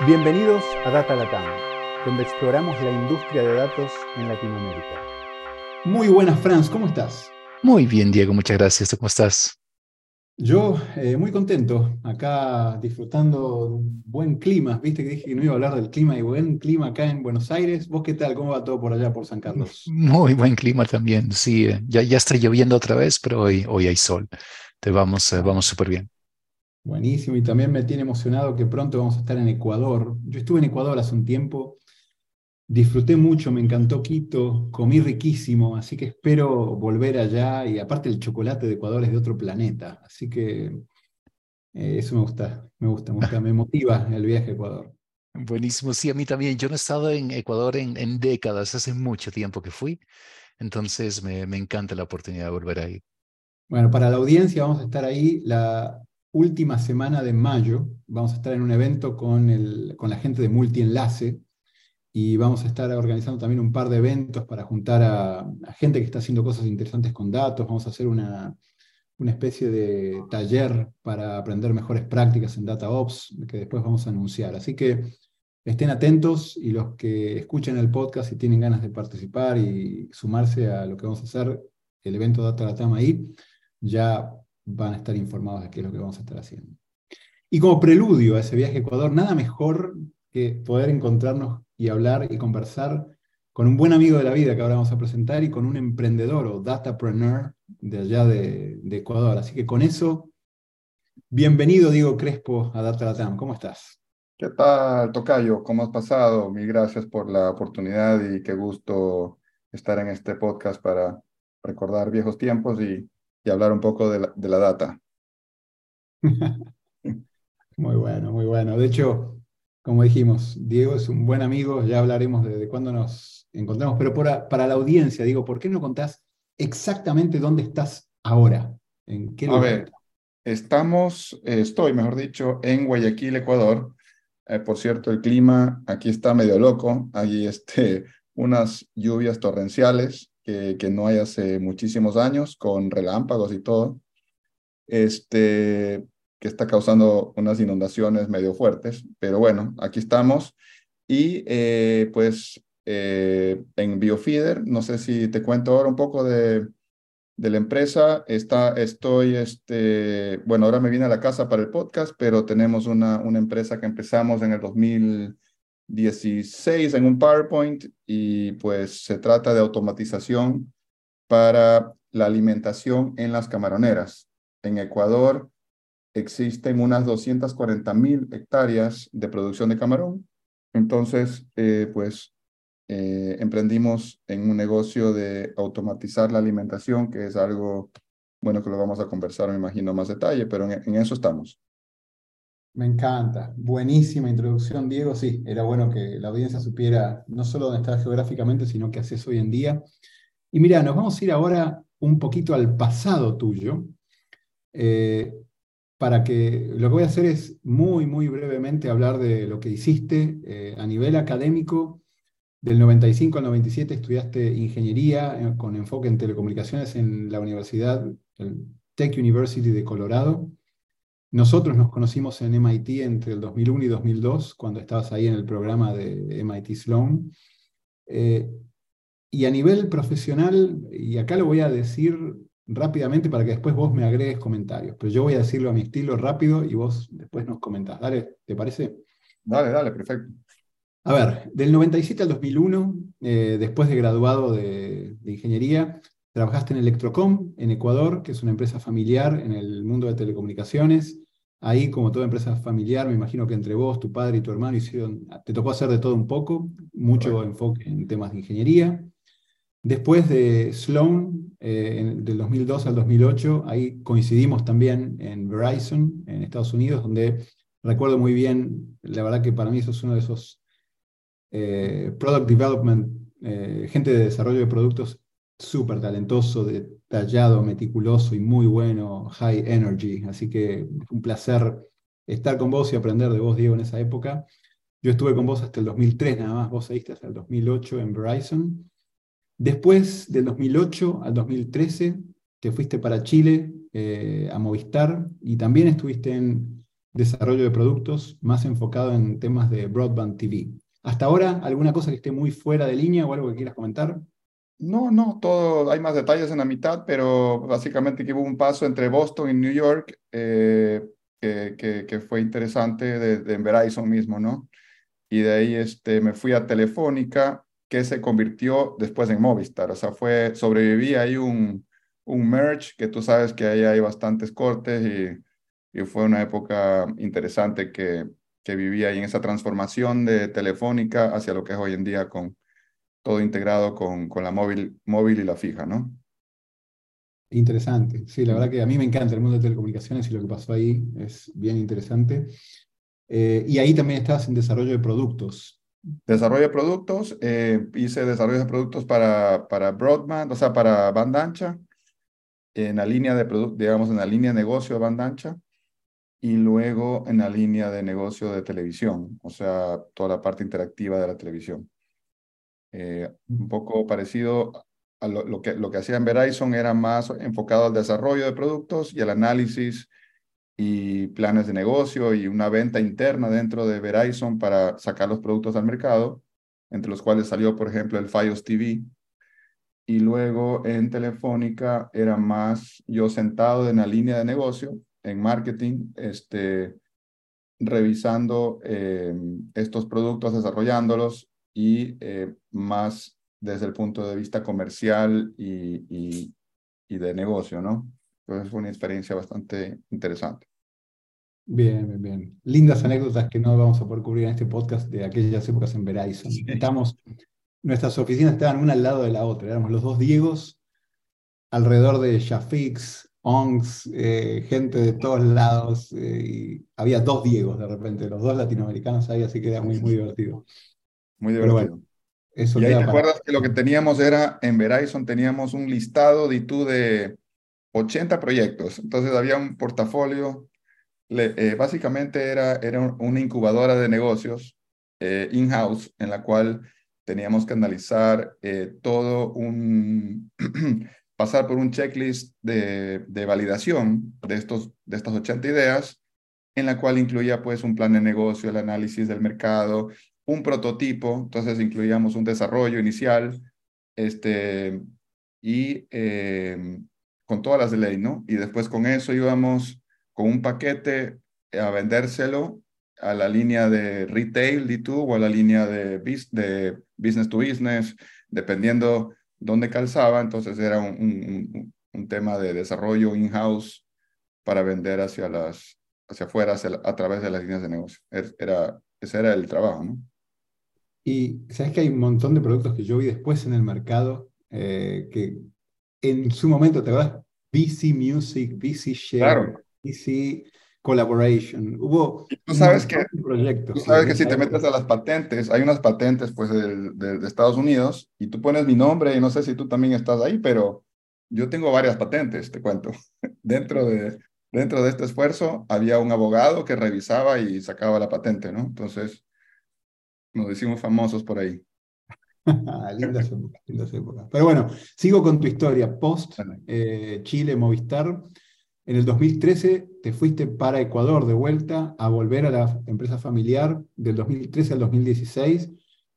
Bienvenidos a Data Latam, donde exploramos la industria de datos en Latinoamérica. Muy buenas, Franz, ¿cómo estás? Muy bien, Diego, muchas gracias. ¿Cómo estás? Yo eh, muy contento, acá disfrutando de un buen clima. Viste que dije que no iba a hablar del clima y buen clima acá en Buenos Aires. ¿Vos qué tal? ¿Cómo va todo por allá, por San Carlos? Muy buen clima también, sí. Eh, ya, ya está lloviendo otra vez, pero hoy, hoy hay sol. Te vamos, eh, vamos súper bien. Buenísimo, y también me tiene emocionado que pronto vamos a estar en Ecuador. Yo estuve en Ecuador hace un tiempo, disfruté mucho, me encantó Quito, comí riquísimo, así que espero volver allá y aparte el chocolate de Ecuador es de otro planeta, así que eh, eso me gusta, me gusta, me gusta, me motiva el viaje a Ecuador. Buenísimo, sí, a mí también. Yo no he estado en Ecuador en, en décadas, hace mucho tiempo que fui, entonces me, me encanta la oportunidad de volver ahí. Bueno, para la audiencia vamos a estar ahí la última semana de mayo vamos a estar en un evento con, el, con la gente de Multienlace y vamos a estar organizando también un par de eventos para juntar a, gente que está haciendo cosas interesantes con datos. Vamos a hacer una, una especie de taller para aprender mejores prácticas en DataOps que después vamos a anunciar. Así que estén atentos y los que escuchen el podcast y tienen ganas de participar y sumarse a lo que vamos a hacer, el evento Data Latam ahí, ya van a estar informados de qué es lo que vamos a estar haciendo. Y como preludio a ese viaje a Ecuador, nada mejor que poder encontrarnos y hablar y conversar con un buen amigo de la vida que ahora vamos a presentar y con un emprendedor o datapreneur de allá de, Ecuador. Así que con eso, bienvenido Diego Crespo a Data Latam. ¿Cómo estás? ¿Qué tal, Tocayo? ¿Cómo has pasado? Mil gracias por la oportunidad y qué gusto estar en este podcast para recordar viejos tiempos y y hablar un poco de la, data. muy bueno, muy bueno. De hecho, como dijimos, Diego es un buen amigo, ya hablaremos de, cuándo nos encontramos, pero para la audiencia, digo, ¿por qué no contás exactamente dónde estás ahora? ¿En qué A ver, estamos, estoy, mejor dicho, en Guayaquil, Ecuador. Eh, por cierto, el clima aquí está medio loco, hay este, unas lluvias torrenciales, que, no hay hace muchísimos años, con relámpagos y todo, este, que está causando unas inundaciones medio fuertes, pero bueno, aquí estamos. Y eh, pues eh, en Biofeeder, no sé si te cuento ahora un poco de, de la empresa. Está, estoy, este, bueno, ahora me vine a la casa para el podcast, pero tenemos una, una empresa que empezamos en el 2000. 16 en un PowerPoint y pues se trata de automatización para la alimentación en las camaroneras. En Ecuador existen unas 240 mil hectáreas de producción de camarón. Entonces, eh, pues eh, emprendimos en un negocio de automatizar la alimentación, que es algo, bueno, que lo vamos a conversar, me imagino, más detalle, pero en eso estamos. Me encanta. Buenísima introducción, Diego. Sí, era bueno que la audiencia supiera no solo dónde estás geográficamente, sino qué haces hoy en día. Y mira, nos vamos a ir ahora un poquito al pasado tuyo, eh, para que lo que voy a hacer es muy, muy brevemente hablar de lo que hiciste eh, a nivel académico. Del 95 al 97 estudiaste ingeniería eh, con enfoque en telecomunicaciones en la Universidad, Tech University de Colorado. Nosotros nos conocimos en MIT entre el 2001 y 2002, cuando estabas ahí en el programa de MIT Sloan. Eh, y a nivel profesional, y acá lo voy a decir rápidamente para que después vos me agregues comentarios, pero yo voy a decirlo a mi estilo rápido y vos después nos comentás. Dale, ¿te parece? Dale, dale, perfecto. A ver, del 97 al 2001, eh, después de graduado de, de, ingeniería, trabajaste en Electrocom, en Ecuador, que es una empresa familiar en el mundo de telecomunicaciones. Ahí, como toda empresa familiar, me imagino que entre vos, tu padre y tu hermano hicieron, te tocó hacer de todo un poco, mucho enfoque en temas de ingeniería. Después de Sloan, eh, del 2002 al 2008, ahí coincidimos también en Verizon, en Estados Unidos, donde recuerdo muy bien, la verdad que para mí eso es uno de esos eh, product development, eh, gente de desarrollo de productos súper talentoso, detallado, meticuloso y muy bueno, high energy. Así que un placer estar con vos y aprender de vos, Diego, en esa época. Yo estuve con vos hasta el 2003, nada más, vos seguiste hasta el 2008 en Verizon. Después del 2008 al 2013, te fuiste para Chile, eh, a Movistar, y también estuviste en desarrollo de productos más enfocado en temas de broadband TV. Hasta ahora, ¿alguna cosa que esté muy fuera de línea o algo que quieras comentar? No, no, todo, hay más detalles en la mitad, pero básicamente que hubo un paso entre Boston y New York eh, que, que, fue interesante de, de, Verizon mismo, ¿no? Y de ahí este, me fui a Telefónica, que se convirtió después en Movistar, o sea, fue, sobreviví ahí un, un merge, que tú sabes que ahí hay bastantes cortes y, y fue una época interesante que, que vivía ahí en esa transformación de Telefónica hacia lo que es hoy en día con todo integrado con, con la móvil, móvil y la fija, ¿no? Interesante. Sí, la verdad que a mí me encanta el mundo de telecomunicaciones y lo que pasó ahí es bien interesante. Eh, y ahí también estabas en desarrollo de productos. Desarrollo de productos, eh, hice desarrollo de productos para, para broadband, o sea, para banda ancha, en la línea de producto, digamos, en la línea de negocio de banda ancha, y luego en la línea de negocio de televisión, o sea, toda la parte interactiva de la televisión. Eh, un poco parecido a lo, que, lo que hacía en Verizon, era más enfocado al desarrollo de productos y al análisis y planes de negocio y una venta interna dentro de Verizon para sacar los productos al mercado, entre los cuales salió, por ejemplo, el Fios TV. Y luego en Telefónica era más yo sentado en la línea de negocio, en marketing, este, revisando eh, estos productos, desarrollándolos y eh, más desde el punto de vista comercial y, y, de negocio, ¿no? Entonces fue una experiencia bastante interesante. Bien, bien, bien. Lindas anécdotas que no vamos a poder cubrir en este podcast de aquellas épocas en Verizon. Estamos, nuestras oficinas estaban una al lado de la otra. Éramos los dos Diegos alrededor de Shafix, ONGs, eh, gente de todos lados. Eh, y había dos Diegos de repente, los dos latinoamericanos ahí, así que era muy, muy divertido. Muy divertido. Eso y ahí te acuerdas que lo que teníamos era, en Verizon teníamos un listado de tú de 80 proyectos. Entonces había un portafolio, eh, básicamente era, era una incubadora de negocios eh, in-house en la cual teníamos que analizar eh, todo un, pasar por un checklist de, de validación de, estos, de estas 80 ideas en la cual incluía pues un plan de negocio, el análisis del mercado, un prototipo, entonces incluíamos un desarrollo inicial, este, y eh, con todas las de ley, ¿no? Y después con eso íbamos con un paquete a vendérselo a la línea de retail, D2, o a la línea de, de business to business, dependiendo dónde calzaba, entonces era un, un, tema de desarrollo in-house para vender hacia las hacia afuera a través de las líneas de negocio. Er, era, ese era el trabajo, ¿no? Y sabes que hay un montón de productos que yo vi después en el mercado eh, que en su momento, ¿te acuerdas? BC Music, BC Share, BC Collaboration. Hubo tú sabes que, proyectos. Tú sabes que si te metes a las patentes, hay unas patentes pues de, de, Estados Unidos y tú pones mi nombre y no sé si tú también estás ahí, pero yo tengo varias patentes, te cuento. dentro, de, dentro de este esfuerzo había un abogado que revisaba y sacaba la patente, ¿no? Entonces, nos decimos famosos por ahí. lindas épocas, lindas épocas. Pero bueno, sigo con tu historia. Post eh, Chile, Movistar. En el 2013 te fuiste para Ecuador de vuelta a volver a la empresa familiar del 2013 al 2016.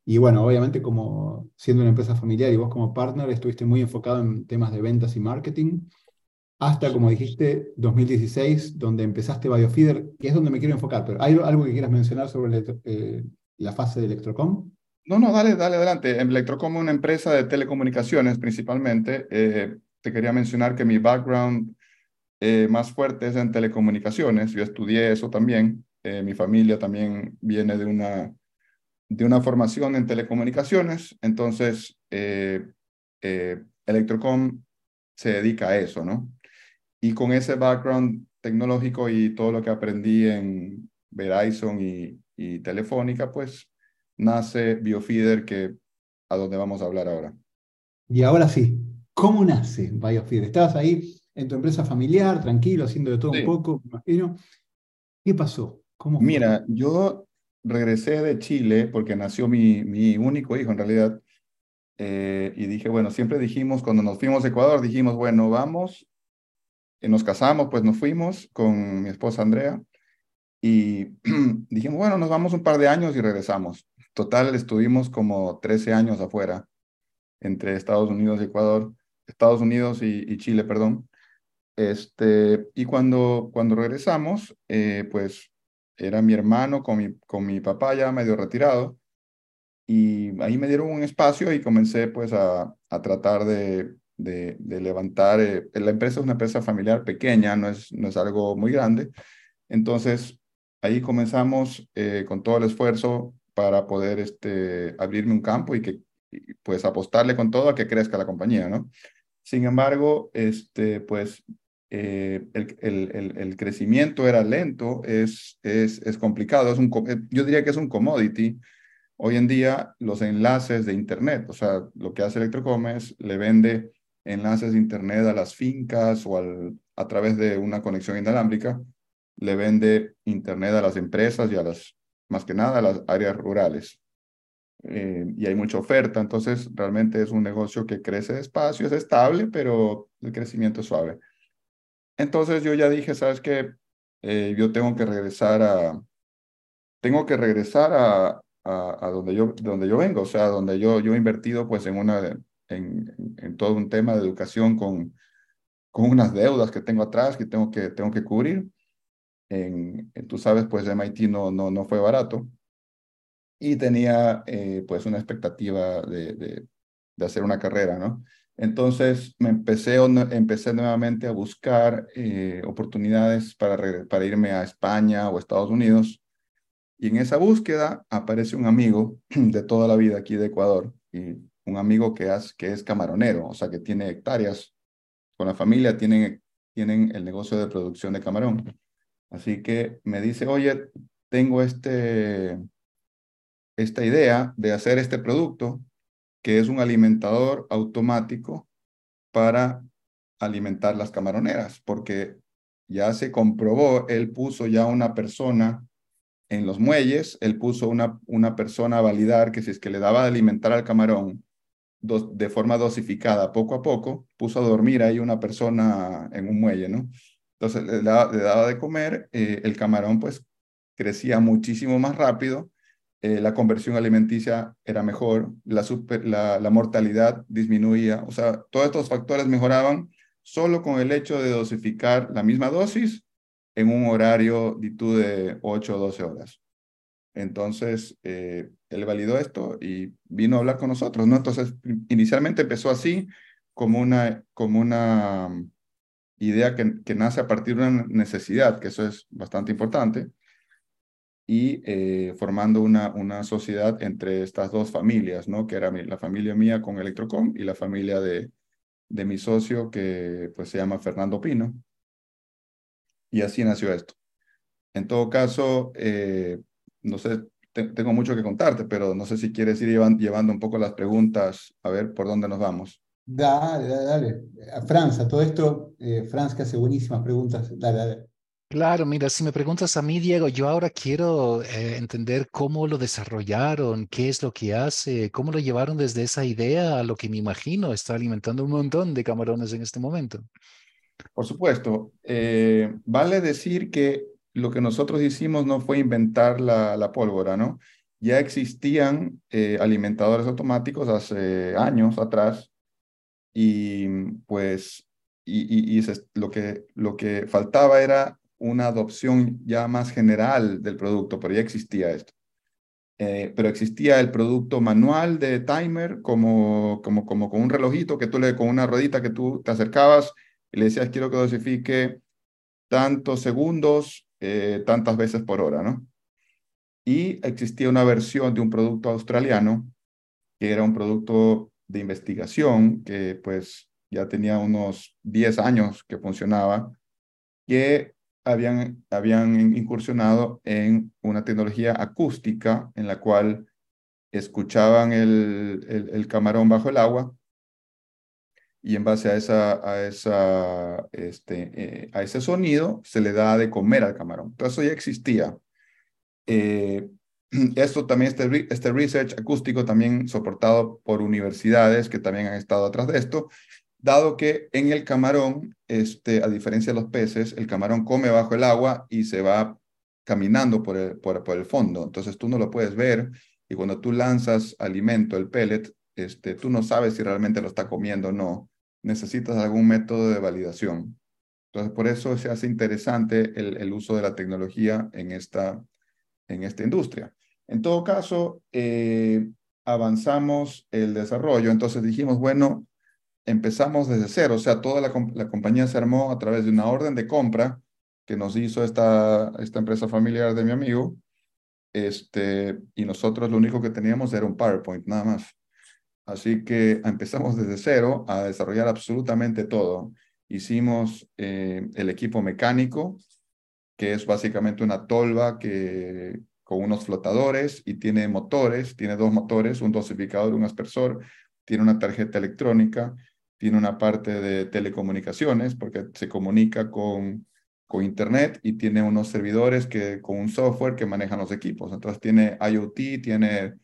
Y bueno, obviamente como siendo una empresa familiar y vos como partner estuviste muy enfocado en temas de ventas y marketing. Hasta, como dijiste, 2016, donde empezaste Biofeeder, que es donde me quiero enfocar. Pero ¿hay algo que quieras mencionar sobre el, eh, la fase de Electrocom? No, no, dale, dale adelante. Electrocom es una empresa de telecomunicaciones principalmente. Eh, te quería mencionar que mi background eh, más fuerte es en telecomunicaciones. Yo estudié eso también. Eh, mi familia también viene de una, de una formación en telecomunicaciones. Entonces, Electrocom se dedica a eso, ¿no? Y con ese background tecnológico y todo lo que aprendí en Verizon y, y Telefónica, pues nace Biofeeder, que a donde vamos a hablar ahora. Y ahora sí, ¿cómo nace Biofeeder? Estabas ahí en tu empresa familiar, tranquilo, haciendo de todo un poco, me imagino. ¿Qué pasó? ¿Cómo Mira, yo regresé de Chile porque nació mi, mi único hijo en realidad. Eh, y dije, bueno, siempre dijimos, cuando nos fuimos a Ecuador, dijimos, bueno, vamos, y nos casamos, pues nos fuimos con mi esposa Andrea Y dijimos, bueno, nos vamos un par de años y regresamos. Total, estuvimos como 13 años afuera, entre Estados Unidos y Ecuador, Estados Unidos y, Chile, perdón. Este, y cuando, cuando regresamos, eh, pues era mi hermano con mi, con mi papá ya medio retirado, y ahí me dieron un espacio y comencé pues a, a tratar de, de, levantar, eh, la empresa es una empresa familiar pequeña, no es, no es algo muy grande, entonces ahí comenzamos eh, con todo el esfuerzo para poder este, abrirme un campo y que pues apostarle con todo a que crezca la compañía, ¿no? Sin embargo, este, pues eh, el, crecimiento era lento, es, es, es complicado, es un, yo diría que es un commodity. Hoy en día los enlaces de Internet, o sea, lo que hace Electrocom es le vende enlaces de Internet a las fincas o al, a través de una conexión inalámbrica, le vende Internet a las empresas y a las, más que nada, a las áreas rurales. Eh, y hay mucha oferta, entonces realmente es un negocio que crece despacio, es estable, pero el crecimiento es suave. Entonces yo ya dije, ¿sabes qué? Eh, yo tengo que regresar a, tengo que regresar a, a, donde, yo, donde yo vengo, o sea, donde yo, yo he invertido pues en, una, en, en todo un tema de educación con, con unas deudas que tengo atrás que tengo que, tengo que cubrir. En, tú sabes, pues MIT no, no, no fue barato y tenía eh, pues una expectativa de, de, hacer una carrera, ¿no? Entonces me empecé, empecé nuevamente a buscar eh, oportunidades para, para irme a España o Estados Unidos. Y en esa búsqueda aparece un amigo de toda la vida aquí de Ecuador, y un amigo que, es, que es camaronero, o sea, que tiene hectáreas. Con la familia tienen, tienen el negocio de producción de camarón. Así que me dice, oye, tengo este, esta idea de hacer este producto que es un alimentador automático para alimentar las camaroneras, porque ya se comprobó, él puso ya una persona en los muelles, él puso una, una persona a validar que si es que le daba de alimentar al camarón de forma dosificada, poco a poco, puso a dormir ahí una persona en un muelle, ¿no? Entonces le daba, de comer, eh, el camarón pues crecía muchísimo más rápido eh, la conversión alimenticia era mejor, la, la, la, mortalidad disminuía, o sea, todos estos factores mejoraban solo con el hecho de dosificar la misma dosis en un horario de 8 o 12 horas. Entonces, eh, él validó esto y vino a hablar con nosotros, ¿no? Entonces, inicialmente empezó así, como una, como una idea que, nace a partir de una necesidad, que eso es bastante importante y eh, formando una, una sociedad entre estas dos familias, ¿no? Que era la familia mía con Electrocom y la familia de, de mi socio que pues se llama Fernando Pino. Y así nació esto. En todo caso, eh, no sé, tengo mucho que contarte, pero no sé si quieres ir llevando un poco las preguntas, a ver por dónde nos vamos. Dale, dale, dale. A Franz, a todo esto, eh, Franz que hace buenísimas preguntas. Dale, dale. Claro, mira, si me preguntas a mí, Diego, yo ahora quiero eh, entender cómo lo desarrollaron, qué es lo que hace, cómo lo llevaron desde esa idea a lo que me imagino está alimentando un montón de camarones en este momento. Por supuesto, eh, vale decir que lo que nosotros hicimos no fue inventar la, pólvora, ¿no? Ya existían eh, alimentadores automáticos hace años atrás y pues y, lo, que, lo que faltaba era una adopción ya más general del producto, pero ya existía esto. Eh, pero existía el producto manual de timer como, como, como con un relojito que tú le, con una ruedita que tú te acercabas y le decías quiero que dosifique tantos segundos, eh, tantas veces por hora, ¿no? Y existía una versión de un producto australiano que era un producto de investigación que pues ya tenía unos 10 años que funcionaba, que habían, habían incursionado en una tecnología acústica en la cual escuchaban el, el, camarón bajo el agua y en base a, esa, a, esa, este, eh, a ese sonido se le da de comer al camarón. Entonces ya existía. Eh, esto también, este, este research acústico también soportado por universidades que también han estado atrás de esto, dado que en el camarón, este, a diferencia de los peces, el camarón come bajo el agua y se va caminando por el, por, por el fondo, entonces tú no lo puedes ver y cuando tú lanzas alimento, el pellet, este, tú no sabes si realmente lo está comiendo o no. Necesitas algún método de validación. Entonces, por eso se hace interesante el, el uso de la tecnología en esta, en esta industria. En todo caso, eh, avanzamos el desarrollo, entonces dijimos, bueno, empezamos desde cero, o sea, toda la, la, compañía se armó a través de una orden de compra que nos hizo esta, esta empresa familiar de mi amigo, este, y nosotros lo único que teníamos era un PowerPoint, nada más. Así que empezamos desde cero a desarrollar absolutamente todo. Hicimos eh, el equipo mecánico, que es básicamente una tolva que, con unos flotadores y tiene motores, tiene dos motores, un dosificador, un aspersor, tiene una tarjeta electrónica, tiene una parte de telecomunicaciones porque se comunica con, con Internet y tiene unos servidores que, con un software que manejan los equipos. Entonces tiene IoT, tiene,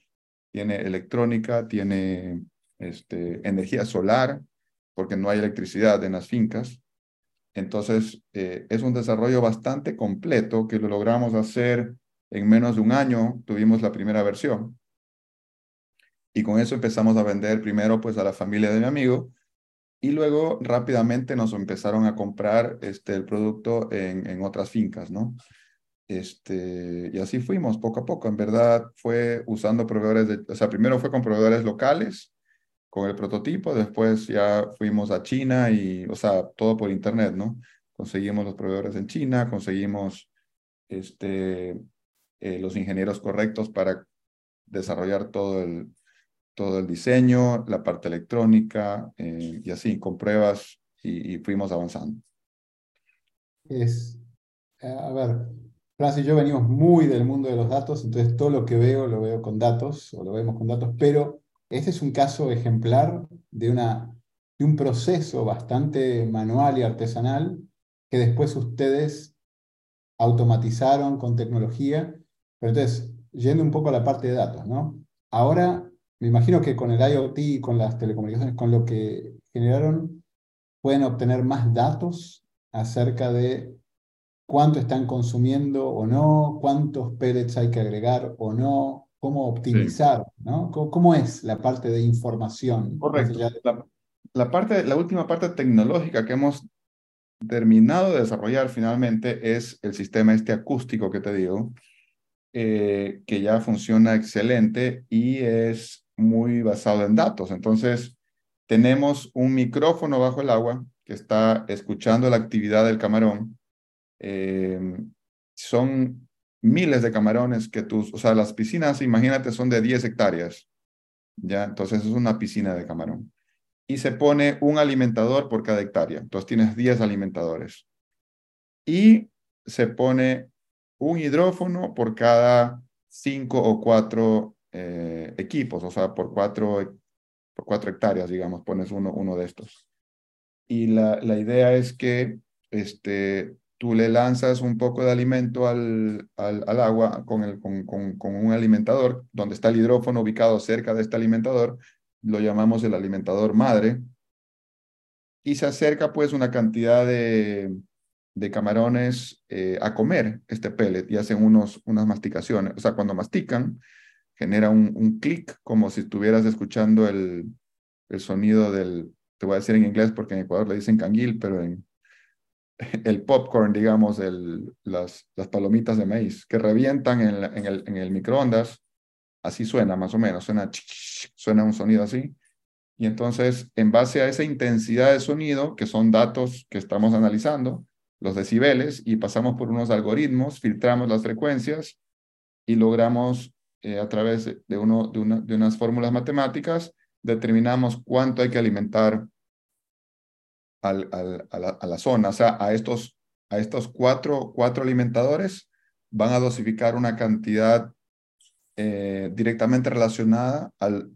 tiene electrónica, tiene este, energía solar, porque no hay electricidad en las fincas. Entonces, eh, es un desarrollo bastante completo que lo logramos hacer en menos de un año tuvimos la primera versión. Y con eso empezamos a vender primero pues a la familia de mi amigo y luego rápidamente nos empezaron a comprar este, el producto en, en otras fincas, ¿no? Este, y así fuimos poco a poco. En verdad fue usando proveedores, de, o sea, primero fue con proveedores locales, con el prototipo, después ya fuimos a China y, o sea, todo por internet, ¿no? Conseguimos los proveedores en China, conseguimos este, eh, los ingenieros correctos para desarrollar todo el, todo el diseño, la parte electrónica eh, y así, con pruebas y, fuimos avanzando. Es, a ver, Francis y yo venimos muy del mundo de los datos, entonces todo lo que veo lo veo con datos o lo vemos con datos, pero este es un caso ejemplar de, una, de un proceso bastante manual y artesanal que después ustedes automatizaron con tecnología pero entonces, yendo un poco a la parte de datos, ¿no? Ahora, me imagino que con el IoT y con las telecomunicaciones, con lo que generaron, pueden obtener más datos acerca de cuánto están consumiendo o no, cuántos pellets hay que agregar o no, cómo optimizar, ¿no? ¿Cómo, es la parte de información? Correcto. La, la, parte, la última parte tecnológica que hemos terminado de desarrollar finalmente es el sistema este acústico que te digo, eh, que ya funciona excelente y es muy basado en datos. Entonces, tenemos un micrófono bajo el agua que está escuchando la actividad del camarón. Eh, son miles de camarones que tus, o sea, las piscinas, imagínate, son de 10 hectáreas. ¿ya? Entonces es una piscina de camarón. Y se pone un alimentador por cada hectárea. Entonces tienes 10 alimentadores. Y se pone un hidrófono por cada cinco o cuatro eh, equipos, o sea, por cuatro, por cuatro hectáreas, digamos, pones uno, uno de estos. Y la, la idea es que este, tú le lanzas un poco de alimento al, al, agua con, el, con, con, con, un alimentador, donde está el hidrófono ubicado cerca de este alimentador, lo llamamos el alimentador madre, y se acerca pues una cantidad de, de camarones eh, a comer este pellet y hacen unos, unas masticaciones. O sea, cuando mastican, genera un, un clic como si estuvieras escuchando el, el sonido del, te voy a decir en inglés porque en Ecuador le dicen canguil, pero en el popcorn, digamos, el, las, las palomitas de maíz que revientan en, en, el, en el microondas, así suena más o menos, suena, suena un sonido así. Y entonces, en base a esa intensidad de sonido, que son datos que estamos analizando, los decibeles y pasamos por unos algoritmos, filtramos las frecuencias y logramos eh, a través de, uno, de, una, de unas fórmulas matemáticas, determinamos cuánto hay que alimentar a, la, zona. O sea, a estos, a estos cuatro, cuatro alimentadores van a dosificar una cantidad eh, directamente relacionada al,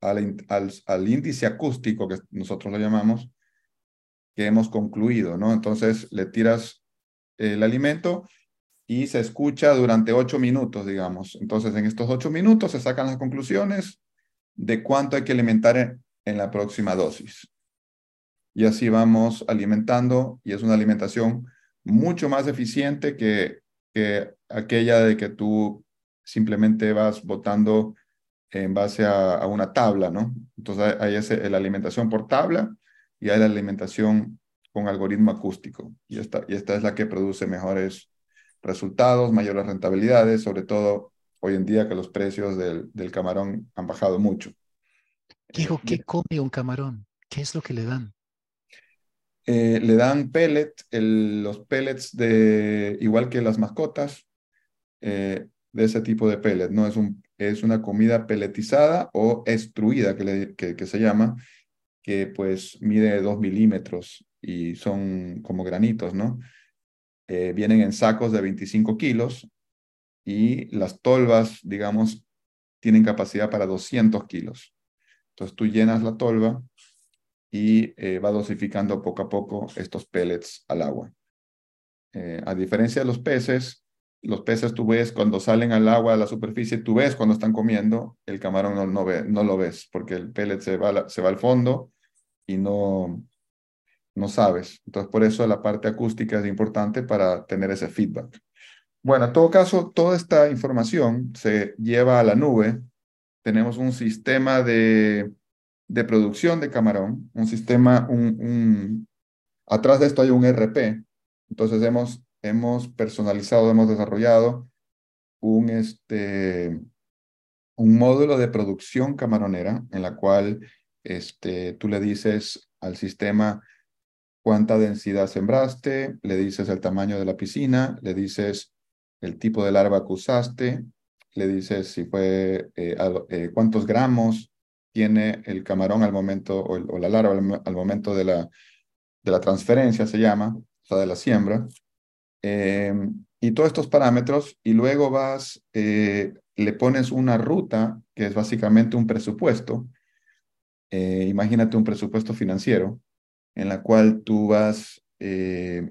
al, al, al índice acústico, que nosotros lo llamamos, que hemos concluido, ¿no? Entonces le tiras el alimento y se escucha durante ocho minutos, digamos. Entonces en estos ocho minutos se sacan las conclusiones de cuánto hay que alimentar en, la próxima dosis. Y así vamos alimentando y es una alimentación mucho más eficiente que que aquella de que tú simplemente vas botando en base a, una tabla, ¿no? Entonces hay ese, la alimentación por tabla y hay la alimentación con algoritmo acústico. Y esta, y esta es la que produce mejores resultados, mayores rentabilidades, sobre todo hoy en día que los precios del, del camarón han bajado mucho. Diego, ¿qué come un camarón? ¿Qué es lo que le dan? Eh, le dan pellet, los pellets de, igual que las mascotas, eh, de ese tipo de pellet, ¿no? Es, un, es una comida pelletizada o extruida, que, que, se llama, que pues mide dos milímetros y son como granitos, ¿no? Eh, vienen en sacos de 25 kilos y las tolvas, digamos, tienen capacidad para 200 kilos. Entonces tú llenas la tolva y eh, va dosificando poco a poco estos pellets al agua. Eh, a diferencia de los peces, los peces tú ves cuando salen al agua a la superficie, tú ves cuando están comiendo, el camarón no, no, ve, no lo ves porque el pellet se va, se va al fondo y no, no sabes. Entonces por eso la parte acústica es importante para tener ese feedback. Bueno, en todo caso, toda esta información se lleva a la nube. Tenemos un sistema de de producción de camarón, un sistema, un, atrás de esto hay un RP. Entonces hemos, hemos personalizado, hemos desarrollado un, este, un módulo de producción camaronera en la cual este, tú le dices al sistema cuánta densidad sembraste, le dices el tamaño de la piscina, le dices el tipo de larva que usaste, le dices si fue eh, eh, cuántos gramos tiene el camarón al momento, o, la larva al, momento de la, de la transferencia, se llama, o sea, de la siembra. Em, y todos estos parámetros, y luego vas, eh, le pones una ruta, que es básicamente un presupuesto. Eh, imagínate un presupuesto financiero, en la cual tú vas, eh,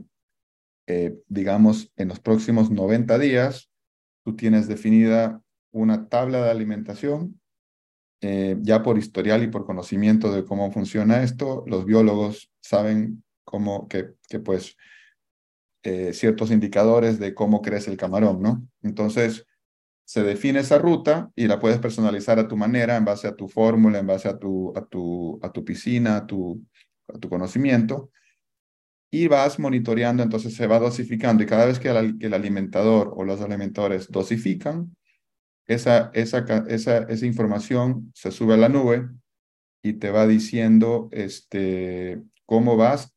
digamos, en los próximos 90 días, tú tienes definida una tabla de alimentación ya por historial y por conocimiento de cómo funciona esto, los biólogos saben cómo que, que pues eh, ciertos indicadores de cómo crece el camarón, ¿no? Entonces, se define esa ruta y la puedes personalizar a tu manera, en base a tu fórmula, en base a tu, a tu, a tu piscina, a tu, a tu conocimiento, y vas monitoreando, entonces se va dosificando, y cada vez que el alimentador o los alimentadores dosifican, esa, esa, esa, esa información se sube a la nube y te va diciendo este, cómo vas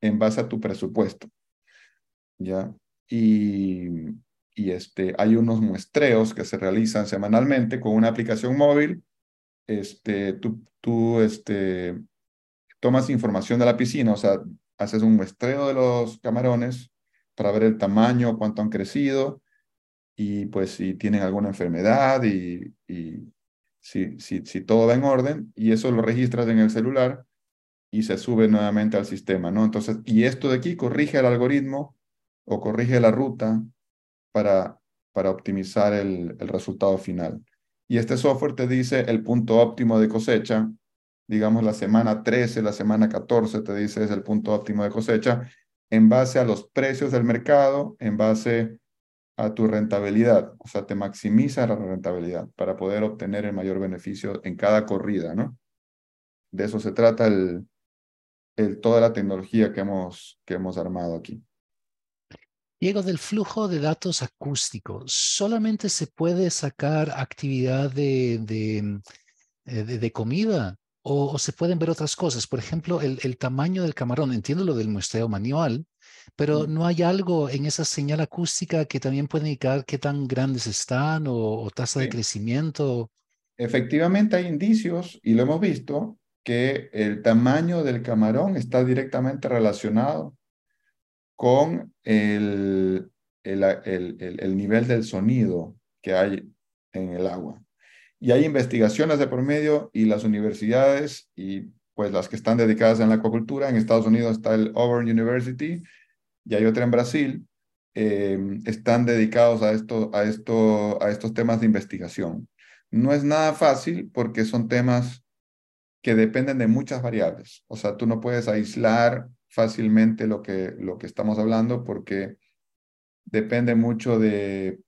en base a tu presupuesto. ¿Ya? Y, y este, hay unos muestreos que se realizan semanalmente con una aplicación móvil. Este, tú, tú este, tomas información de la piscina, o sea, haces un muestreo de los camarones para ver el tamaño, cuánto han crecido, y pues si tienen alguna enfermedad y, y si, si, si, todo va en orden y eso lo registras en el celular y se sube nuevamente al sistema, ¿no? Entonces, y esto de aquí corrige el algoritmo o corrige la ruta para, para optimizar el, el resultado final. Y este software te dice el punto óptimo de cosecha, digamos la semana 13, la semana 14 te dice es el punto óptimo de cosecha en base a los precios del mercado, en base a tu rentabilidad, o sea, te maximiza la rentabilidad para poder obtener el mayor beneficio en cada corrida, ¿no? De eso se trata el, el, toda la tecnología que hemos, que hemos armado aquí. Diego, del flujo de datos acústico, ¿solamente se puede sacar actividad de, de, eh, de, comida o, o, se pueden ver otras cosas? Por ejemplo, el, el tamaño del camarón. Entiendo lo del muestreo manual, pero ¿no hay algo en esa señal acústica que también puede indicar qué tan grandes están o, tasa de crecimiento? Efectivamente hay indicios, y lo hemos visto, que el tamaño del camarón está directamente relacionado con el, el, el, el, nivel del sonido que hay en el agua. Y hay investigaciones de por medio y las universidades y pues las que están dedicadas en la acuacultura, en Estados Unidos está el Auburn University, y hay otra en Brasil, em, están dedicados a, esto, a, esto, a estos temas de investigación. No es nada fácil porque son temas que dependen de muchas variables. O sea, tú no puedes aislar fácilmente lo que, lo que estamos hablando porque depende mucho de,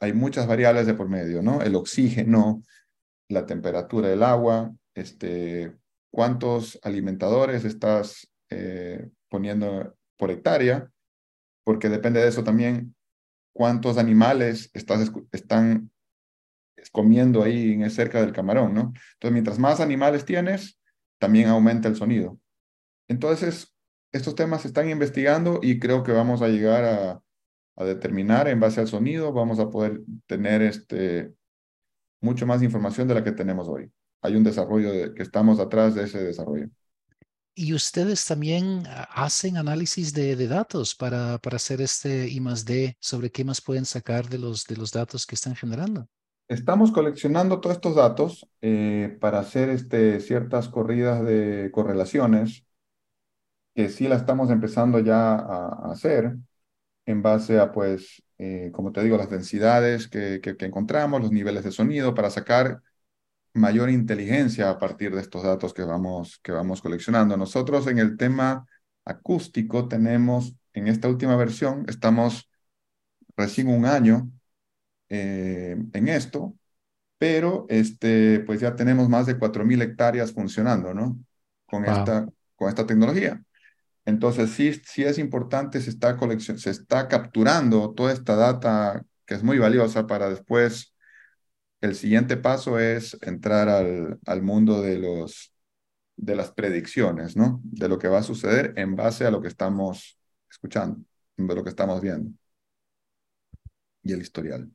hay muchas variables de por medio, ¿no? El oxígeno, la temperatura del agua, este, cuántos alimentadores estás eh, poniendo por hectárea, porque depende de eso también cuántos animales estás, están comiendo ahí cerca del camarón, ¿no? Entonces, mientras más animales tienes, también aumenta el sonido. Entonces, estos temas se están investigando y creo que vamos a llegar a, a determinar en base al sonido, vamos a poder tener este, mucho más información de la que tenemos hoy. Hay un desarrollo de, que estamos atrás de ese desarrollo. Y ustedes también hacen análisis de, de, datos para, para hacer este I más D sobre qué más pueden sacar de los, de los datos que están generando. Estamos coleccionando todos estos datos eh, para hacer este, ciertas corridas de correlaciones que sí la estamos empezando ya a, a hacer en base a, pues, eh, como te digo, las densidades que, que, que encontramos, los niveles de sonido para sacar mayor inteligencia a partir de estos datos que vamos, que vamos coleccionando. Nosotros en el tema acústico tenemos, en esta última versión, estamos recién un año eh, en esto, pero este, pues ya tenemos más de 4.000 hectáreas funcionando, ¿no? Con, esta, con esta tecnología. Entonces sí, sí es importante, se está, colección, se está capturando toda esta data que es muy valiosa para después el siguiente paso es entrar al, al mundo de, los, de las predicciones, ¿no? De lo que va a suceder en base a lo que estamos escuchando, de lo que estamos viendo. Y el historial.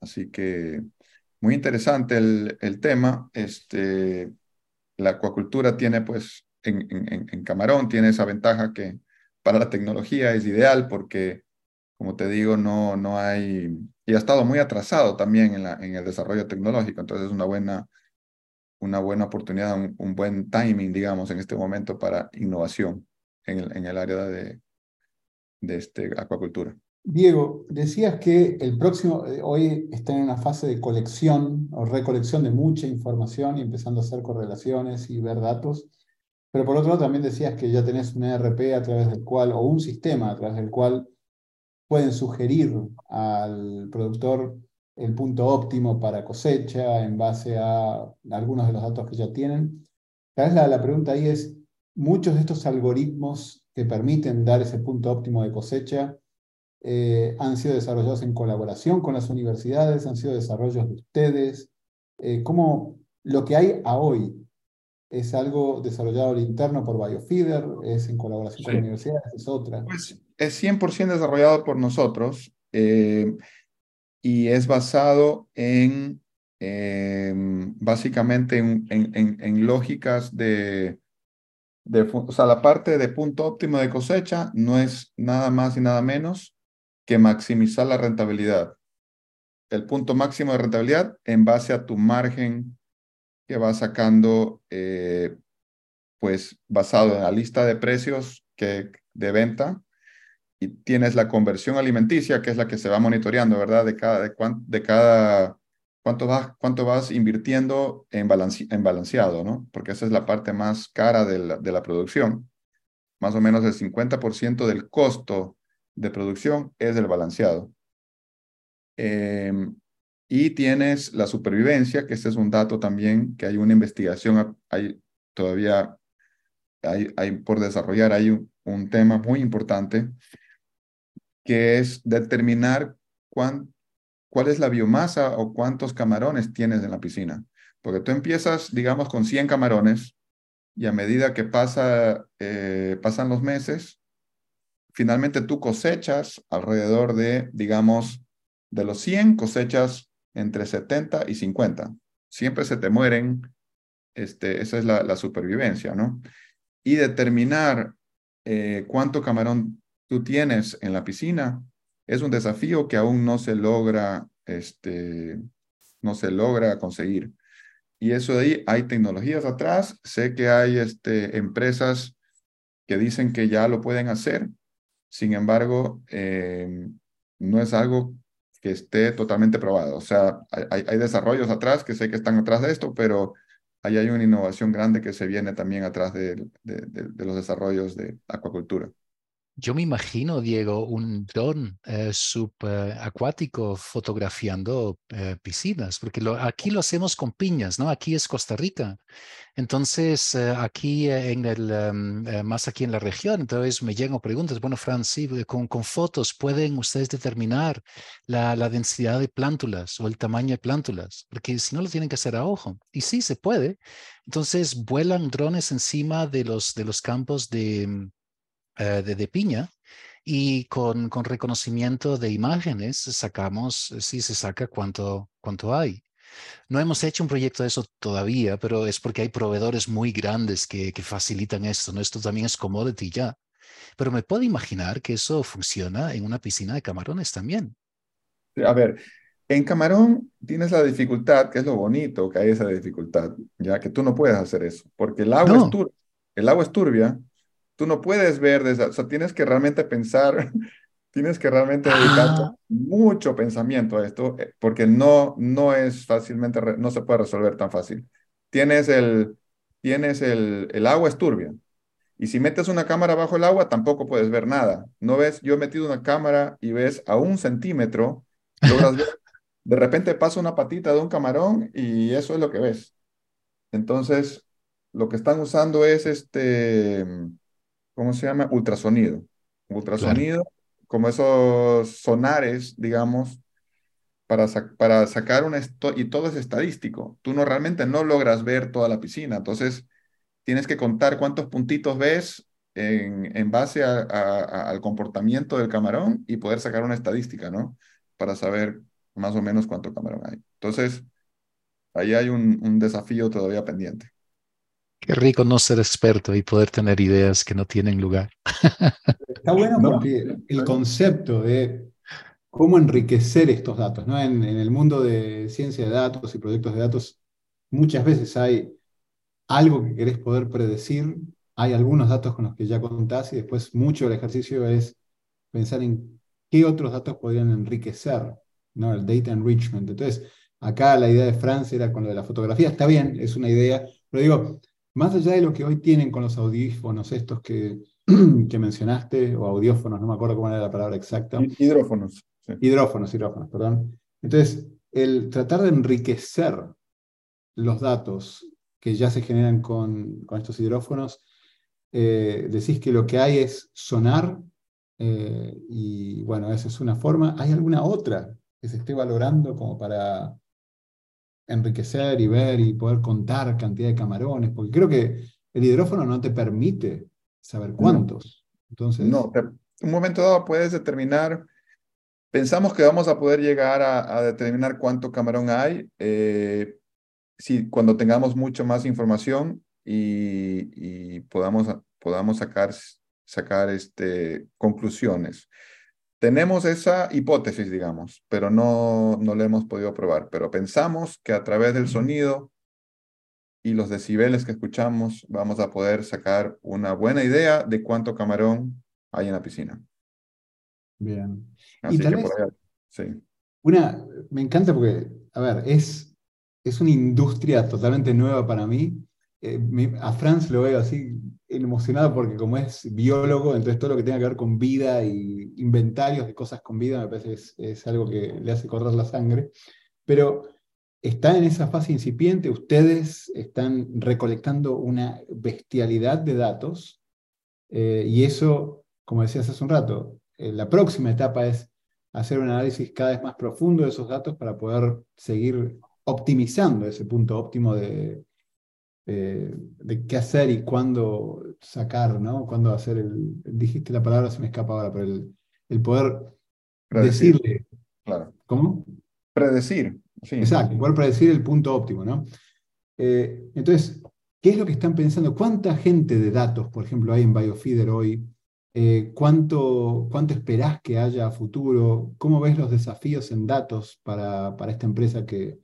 Así que muy interesante el, el tema. Este, la acuacultura tiene, pues, en, Camarón, tiene esa ventaja que para la tecnología es ideal porque como te digo, no, no hay, y ha estado muy atrasado también en, la, en el desarrollo tecnológico, entonces es una buena, una buena oportunidad, un, buen timing, digamos, en este momento para innovación en el, en el área de, de este, acuacultura. Diego, decías que el próximo, eh, hoy está en una fase de colección o recolección de mucha información y empezando a hacer correlaciones y ver datos, pero por otro lado también decías que ya tenés un ERP a través del cual, o un sistema a través del cual pueden sugerir al productor el punto óptimo para cosecha en base a algunos de los datos que ya tienen. La pregunta ahí es, muchos de estos algoritmos que permiten dar ese punto óptimo de cosecha eh, han sido desarrollados en colaboración con las universidades, han sido desarrollos de ustedes. Eh, ¿Cómo lo que hay a hoy es algo desarrollado al interno por Biofeeder? ¿Es en colaboración con universidades? ¿Es otra? Pues es 100% desarrollado por nosotros eh, y es basado en, em, básicamente, en, en, en, lógicas de, de, o sea, la parte de punto óptimo de cosecha no es nada más y nada menos que maximizar la rentabilidad. El punto máximo de rentabilidad en base a tu margen que vas sacando, eh, pues basado en la lista de precios que, de venta y tienes la conversión alimenticia, que es la que se va monitoreando, ¿verdad? De cada, de, de cada cuánto vas, cuánto vas invirtiendo en, en balanceado, ¿no? Porque esa es la parte más cara de la, de la producción. Más o menos el 50% del costo de producción es el balanceado. Em, y tienes la supervivencia, que este es un dato también, que hay una investigación, hay todavía, hay, hay por desarrollar, hay un, tema muy importante que es determinar cuán, cuál es la biomasa o cuántos camarones tienes en la piscina. Porque tú empiezas, digamos, con 100 camarones y a medida que pasa, eh, pasan los meses, finalmente tú cosechas alrededor de, digamos, de los 100 cosechas entre 70 y 50. Siempre se te mueren, este, esa es la, supervivencia, ¿no? Y determinar eh, cuánto camarón tú tienes en la piscina es un desafío que aún no se logra, este, no se logra conseguir. Y eso de ahí, hay tecnologías atrás. Sé que hay este, empresas que dicen que ya lo pueden hacer. Sin embargo, eh, no es algo que esté totalmente probado. O sea, hay, desarrollos atrás que sé que están atrás de esto, pero ahí hay una innovación grande que se viene también atrás de, de los desarrollos de acuacultura. Yo me imagino, Diego, un dron eh, subacuático fotografiando eh, piscinas, porque aquí lo hacemos con piñas, ¿no? Aquí es Costa Rica. Entonces, eh, aquí en el, em, más aquí en la región, entonces me llegan preguntas, bueno, Fran, con, fotos pueden ustedes determinar la, la, densidad de plántulas o el tamaño de plántulas, porque si no lo tienen que hacer a ojo. Y sí, se puede. Entonces, vuelan drones encima de los, de los campos de eh, de, piña y con, con, reconocimiento de imágenes sacamos, sí se saca cuánto, cuánto hay. No hemos hecho un proyecto de eso todavía, pero es porque hay proveedores muy grandes que, que facilitan esto. ¿no? Esto también es commodity ya. Pero me puedo imaginar que eso funciona en una piscina de camarones también. A ver, en camarón tienes la dificultad, que es lo bonito que hay esa dificultad, ya que tú no puedes hacer eso, porque el agua, es, turbia, el agua es turbia tú no puedes ver desde, o sea, tienes que realmente pensar, tienes que realmente dedicar ah. mucho pensamiento a esto, eh, porque no, no es fácilmente, no se puede resolver tan fácil. Tienes el, tienes el, el agua es turbia. Y si metes una cámara bajo el agua, tampoco puedes ver nada. No ves, yo he metido una cámara y ves a un centímetro, de repente pasa una patita de un camarón y eso es lo que ves. Entonces, lo que están usando es este, ¿cómo se llama? Ultrasonido. Ultrasonido, como esos sonares, digamos, para, para sacar una... y todo es estadístico. Tú no realmente no logras ver toda la piscina. Entonces, tienes que contar cuántos puntitos ves en, en base a, al comportamiento del camarón y poder sacar una estadística, ¿no? Para saber más o menos cuánto camarón hay. Entonces, ahí hay un, un desafío todavía pendiente. Qué rico no ser experto y poder tener ideas que no tienen lugar. Está bueno porque el concepto de cómo enriquecer estos datos, ¿no? En, el mundo de ciencia de datos y proyectos de datos, muchas veces hay algo que querés poder predecir, hay algunos datos con los que ya contás y después mucho del ejercicio es pensar en qué otros datos podrían enriquecer, ¿no? El data enrichment. Entonces, acá la idea de Francia era con lo de la fotografía, está bien, es una idea, pero digo, más allá de lo que hoy tienen con los audífonos, estos que, que mencionaste, o audiófonos, no me acuerdo cómo era la palabra exacta. Hidrófonos. Hidrófonos, hidrófonos, perdón. Entonces, el tratar de enriquecer los datos que ya se generan con, con estos hidrófonos, eh, decís que lo que hay es sonar, eh, y bueno, esa es una forma. ¿Hay alguna otra que se esté valorando como para enriquecer y ver y poder contar cantidad de camarones, porque creo que el hidrófono no te permite saber cuántos. Entonces... No, un momento dado puedes determinar, pensamos que vamos a poder llegar a, determinar cuánto camarón hay eh, si, cuando tengamos mucho más información y, y podamos, podamos sacar, sacar este, conclusiones. Tenemos esa hipótesis, digamos, pero no, no la hemos podido probar. Pero pensamos que a través del sonido y los decibeles que escuchamos vamos a poder sacar una buena idea de cuánto camarón hay en la piscina. Bien. y tal vez, sí. Una, me encanta porque, a ver, es, es una industria totalmente nueva para mí. Eh, a Franz lo veo así emocionado porque como es biólogo, entonces todo lo que tenga que ver con vida y inventarios de cosas con vida me parece es, algo que le hace correr la sangre. Pero está en esa fase incipiente, ustedes están recolectando una bestialidad de datos eh, y eso, como decías hace un rato, eh, la próxima etapa es hacer un análisis cada vez más profundo de esos datos para poder seguir optimizando ese punto óptimo de, eh, de qué hacer y cuándo sacar, ¿no? Cuándo hacer el, dijiste la palabra, se me escapa ahora, pero el, el poder decirle. Claro. ¿Cómo? Predecir. Sí. Exacto, poder predecir el punto óptimo, ¿no? Eh, entonces, ¿qué es lo que están pensando? ¿Cuánta gente de datos, por ejemplo, hay en Biofeeder hoy? Eh, ¿cuánto, ¿Cuánto esperás que haya a futuro? ¿Cómo ves los desafíos en datos para, para esta empresa que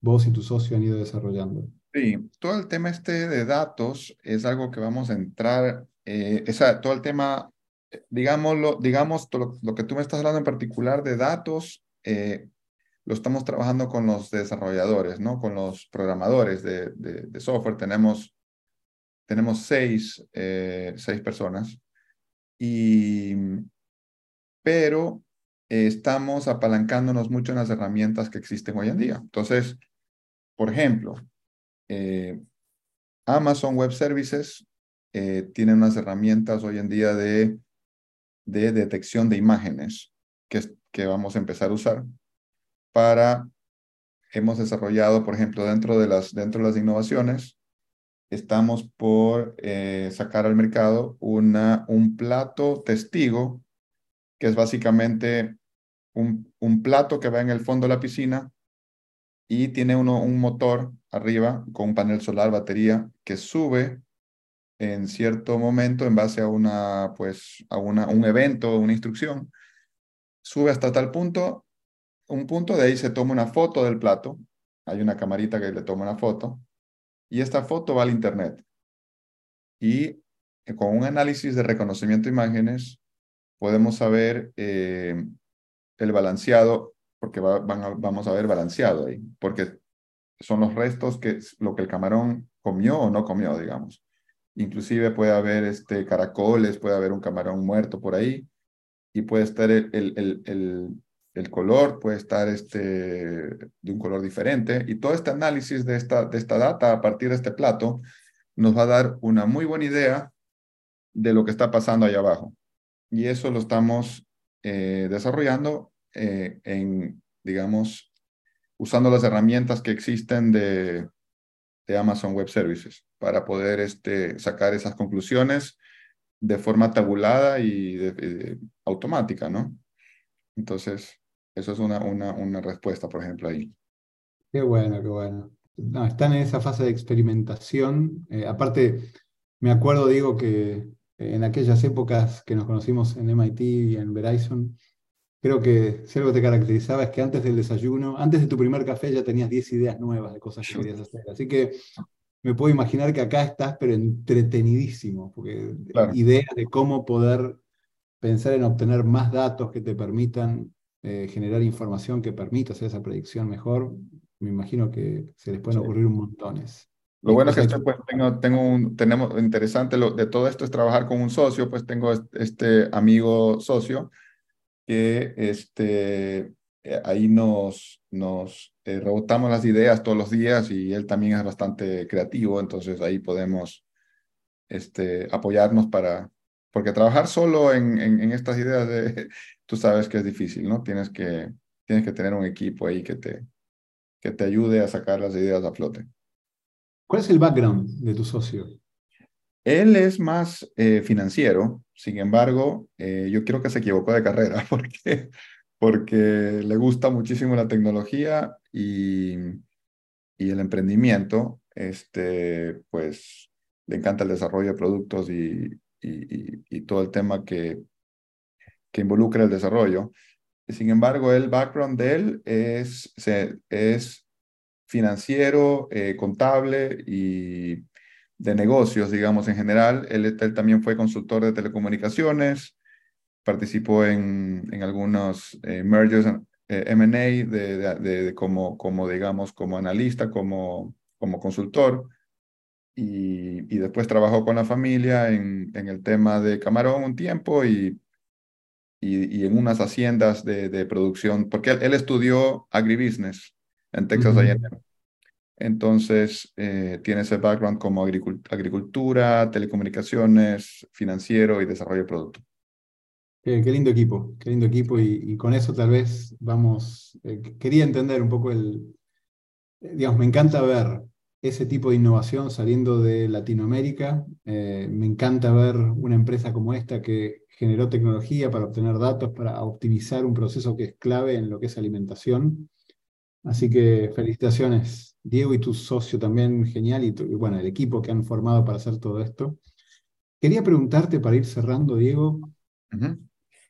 vos y tu socio han ido desarrollando? Sí, todo el tema este de datos es algo que vamos a entrar, eh, todo el tema, eh, digámoslo, digamos, lo, lo, que tú me estás hablando en particular de datos, eh, lo estamos trabajando con los desarrolladores, ¿no? Con los programadores de, de, software. Tenemos, tenemos seis, seis personas y, pero estamos apalancándonos mucho en las herramientas que existen hoy en día. Entonces, por ejemplo, eh, Amazon Web Services eh, tiene unas herramientas hoy en día de, de detección de imágenes que, que vamos a empezar a usar para, hemos desarrollado, por ejemplo, dentro de las, dentro de las innovaciones, estamos por eh, sacar al mercado una, un plato testigo, que es básicamente un, un, plato que va en el fondo de la piscina y tiene uno, un motor arriba con un panel solar, batería, que sube en cierto momento en base a una, pues, a una, un evento, una instrucción, sube hasta tal punto, un punto, de ahí se toma una foto del plato, hay una camarita que le toma una foto, y esta foto va al Internet. Y con un análisis de reconocimiento de imágenes, podemos saber eh, el balanceado, porque vamos a ver balanceado ahí, porque son los restos que lo que el camarón comió o no comió, digamos. Inclusive puede haber este, caracoles, puede haber un camarón muerto por ahí y puede estar el, el, el, el, color, puede estar este, de un color diferente. Y todo este análisis de esta, de esta data a partir de este plato nos va a dar una muy buena idea de lo que está pasando ahí abajo. Y eso lo estamos eh, desarrollando eh, en, digamos, usando las herramientas que existen de, de Amazon Web Services para poder este, sacar esas conclusiones de forma tabulada y automática, ¿no? Entonces, eso es una, una, una respuesta, por ejemplo, ahí. Qué bueno, qué bueno. No, están en esa fase de experimentación. Eh, aparte, me acuerdo, digo, que en aquellas épocas que nos conocimos en MIT y en Verizon, creo que si algo te caracterizaba es que antes del desayuno, antes de tu primer café ya tenías 10 ideas nuevas de cosas que querías hacer. Así que me puedo imaginar que acá estás, pero entretenidísimo, porque ideas de cómo poder pensar en obtener más datos que te permitan eh, generar información que permita hacer esa predicción mejor, me imagino que se les pueden ocurrir un montones. Lo bueno es que pues, tengo, tengo un, tenemos interesante lo, de todo esto es trabajar con un socio, pues tengo este amigo socio que este, eh, ahí nos, nos eh, rebotamos las ideas todos los días y él también es bastante creativo, entonces ahí podemos este, apoyarnos para, porque trabajar solo en, en, estas ideas, de, tú sabes que es difícil, ¿no? Tienes que, tienes que tener un equipo ahí que te, que te ayude a sacar las ideas a flote. ¿Cuál es el background de tu socio? Él es más eh, financiero, sin embargo, yo creo que se equivocó de carrera porque porque le gusta muchísimo la tecnología y, y el emprendimiento. Este, pues le encanta el desarrollo de productos y, y, y todo el tema que, que involucra el desarrollo. Sin embargo, el background de él es, es financiero, eh, contable y de negocios, digamos, en general. Él, él, también fue consultor de telecomunicaciones, participó en, en algunos eh, mergers, eh, M&A, de, de, como, como, digamos, como analista, como, como consultor, y, y, después trabajó con la familia en, en el tema de camarón un tiempo y, y, y en unas haciendas de, de producción, porque él, estudió agribusiness en Texas A&M. Entonces, eh, tiene ese background como agricultura, telecomunicaciones, financiero y desarrollo de producto. Qué, lindo equipo, qué lindo equipo y, con eso tal vez vamos, eh, quería entender un poco el, eh, digamos, me encanta ver ese tipo de innovación saliendo de Latinoamérica, me encanta ver una empresa como esta que generó tecnología para obtener datos, para optimizar un proceso que es clave en lo que es alimentación. Así que felicitaciones, Diego y tu socio también, genial, y, bueno, el equipo que han formado para hacer todo esto. Quería preguntarte para ir cerrando, Diego,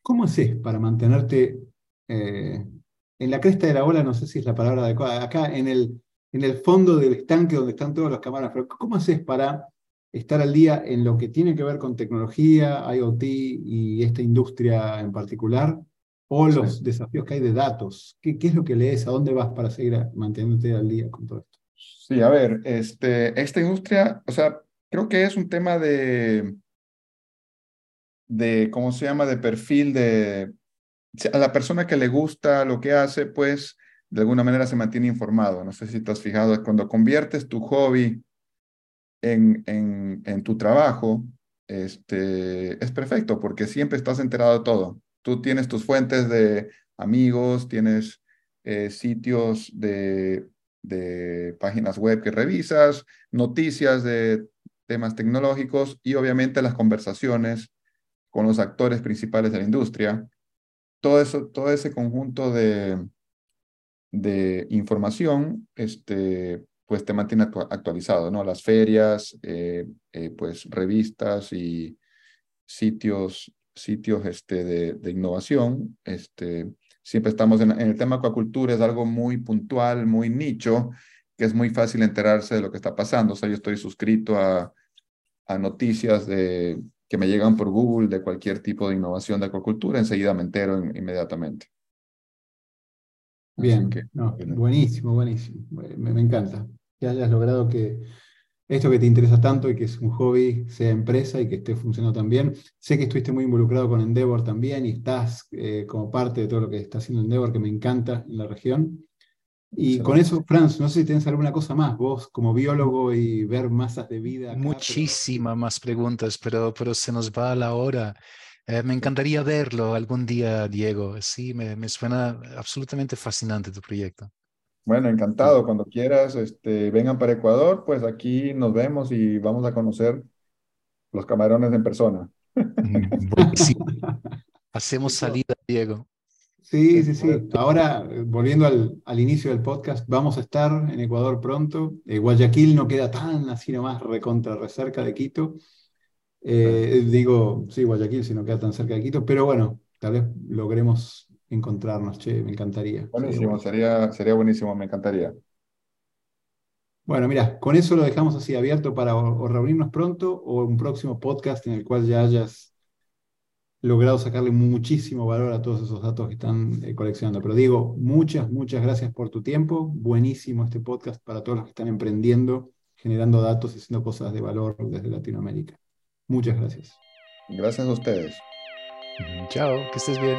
¿Cómo haces para mantenerte eh, en la cresta de la ola? No sé si es la palabra adecuada. Acá en el, en el fondo del estanque donde están todos los cámaras, pero ¿cómo haces para estar al día en lo que tiene que ver con tecnología, IoT y esta industria en particular? O los desafíos que hay de datos. ¿Qué, ¿Qué, es lo que lees? ¿A dónde vas para seguir manteniéndote al día con todo esto? Sí, a ver, este, esta industria, o sea, creo que es un tema de, de, ¿cómo se llama?, de perfil de, a la persona que le gusta lo que hace, pues de alguna manera se mantiene informado. No sé si te has fijado, cuando conviertes tu hobby en, en, en tu trabajo, este, es perfecto porque siempre estás enterado de todo. Tú tienes tus fuentes de amigos, tienes eh, sitios de, de páginas web que revisas, noticias de temas tecnológicos y obviamente las conversaciones con los actores principales de la industria. Todo, eso, todo ese conjunto de, de información este, pues te mantiene actualizado, ¿no? Las ferias, eh, eh, pues revistas y sitios, sitios este, de, de innovación, este, siempre estamos en, el tema acuacultura, es algo muy puntual, muy nicho, que es muy fácil enterarse de lo que está pasando. O sea, yo estoy suscrito a, a noticias de, que me llegan por Google de cualquier tipo de innovación de acuacultura, enseguida me entero inmediatamente. Bien, buenísimo, buenísimo. me, encanta que hayas logrado que esto que te interesa tanto y que es un hobby sea empresa y que esté funcionando también. Sé que estuviste muy involucrado con Endeavor también y estás eh, como parte de todo lo que está haciendo Endeavor, que me encanta en la región. Y con eso, Franz, no sé si tienes alguna cosa más, vos como biólogo y ver masas de vida. Muchísimas más preguntas, pero, pero se nos va la hora. Eh, me encantaría verlo algún día, Diego. Sí, me, me suena absolutamente fascinante tu proyecto. Bueno, encantado. Cuando quieras, este, vengan para Ecuador, pues aquí nos vemos y vamos a conocer los camarones en persona. Mm, Hacemos salida, Diego. Sí, sí, sí. Ahora, volviendo al, al, inicio del podcast, vamos a estar en Ecuador pronto. Eh, Guayaquil no queda tan así nomás recontra recerca de Quito. Eh, digo, sí, Guayaquil si no queda tan cerca de Quito, pero bueno, tal vez logremos encontrarnos, che, me encantaría. Buenísimo, sería, sería buenísimo, me encantaría. Bueno, mira, con eso lo dejamos así abierto para o, reunirnos pronto o un próximo podcast en el cual ya hayas logrado sacarle muchísimo valor a todos esos datos que están eh, coleccionando. Pero digo, muchas, muchas gracias por tu tiempo. Buenísimo este podcast para todos los que están emprendiendo, generando datos y haciendo cosas de valor desde Latinoamérica. Muchas gracias. Gracias a ustedes. Chao, que estés bien.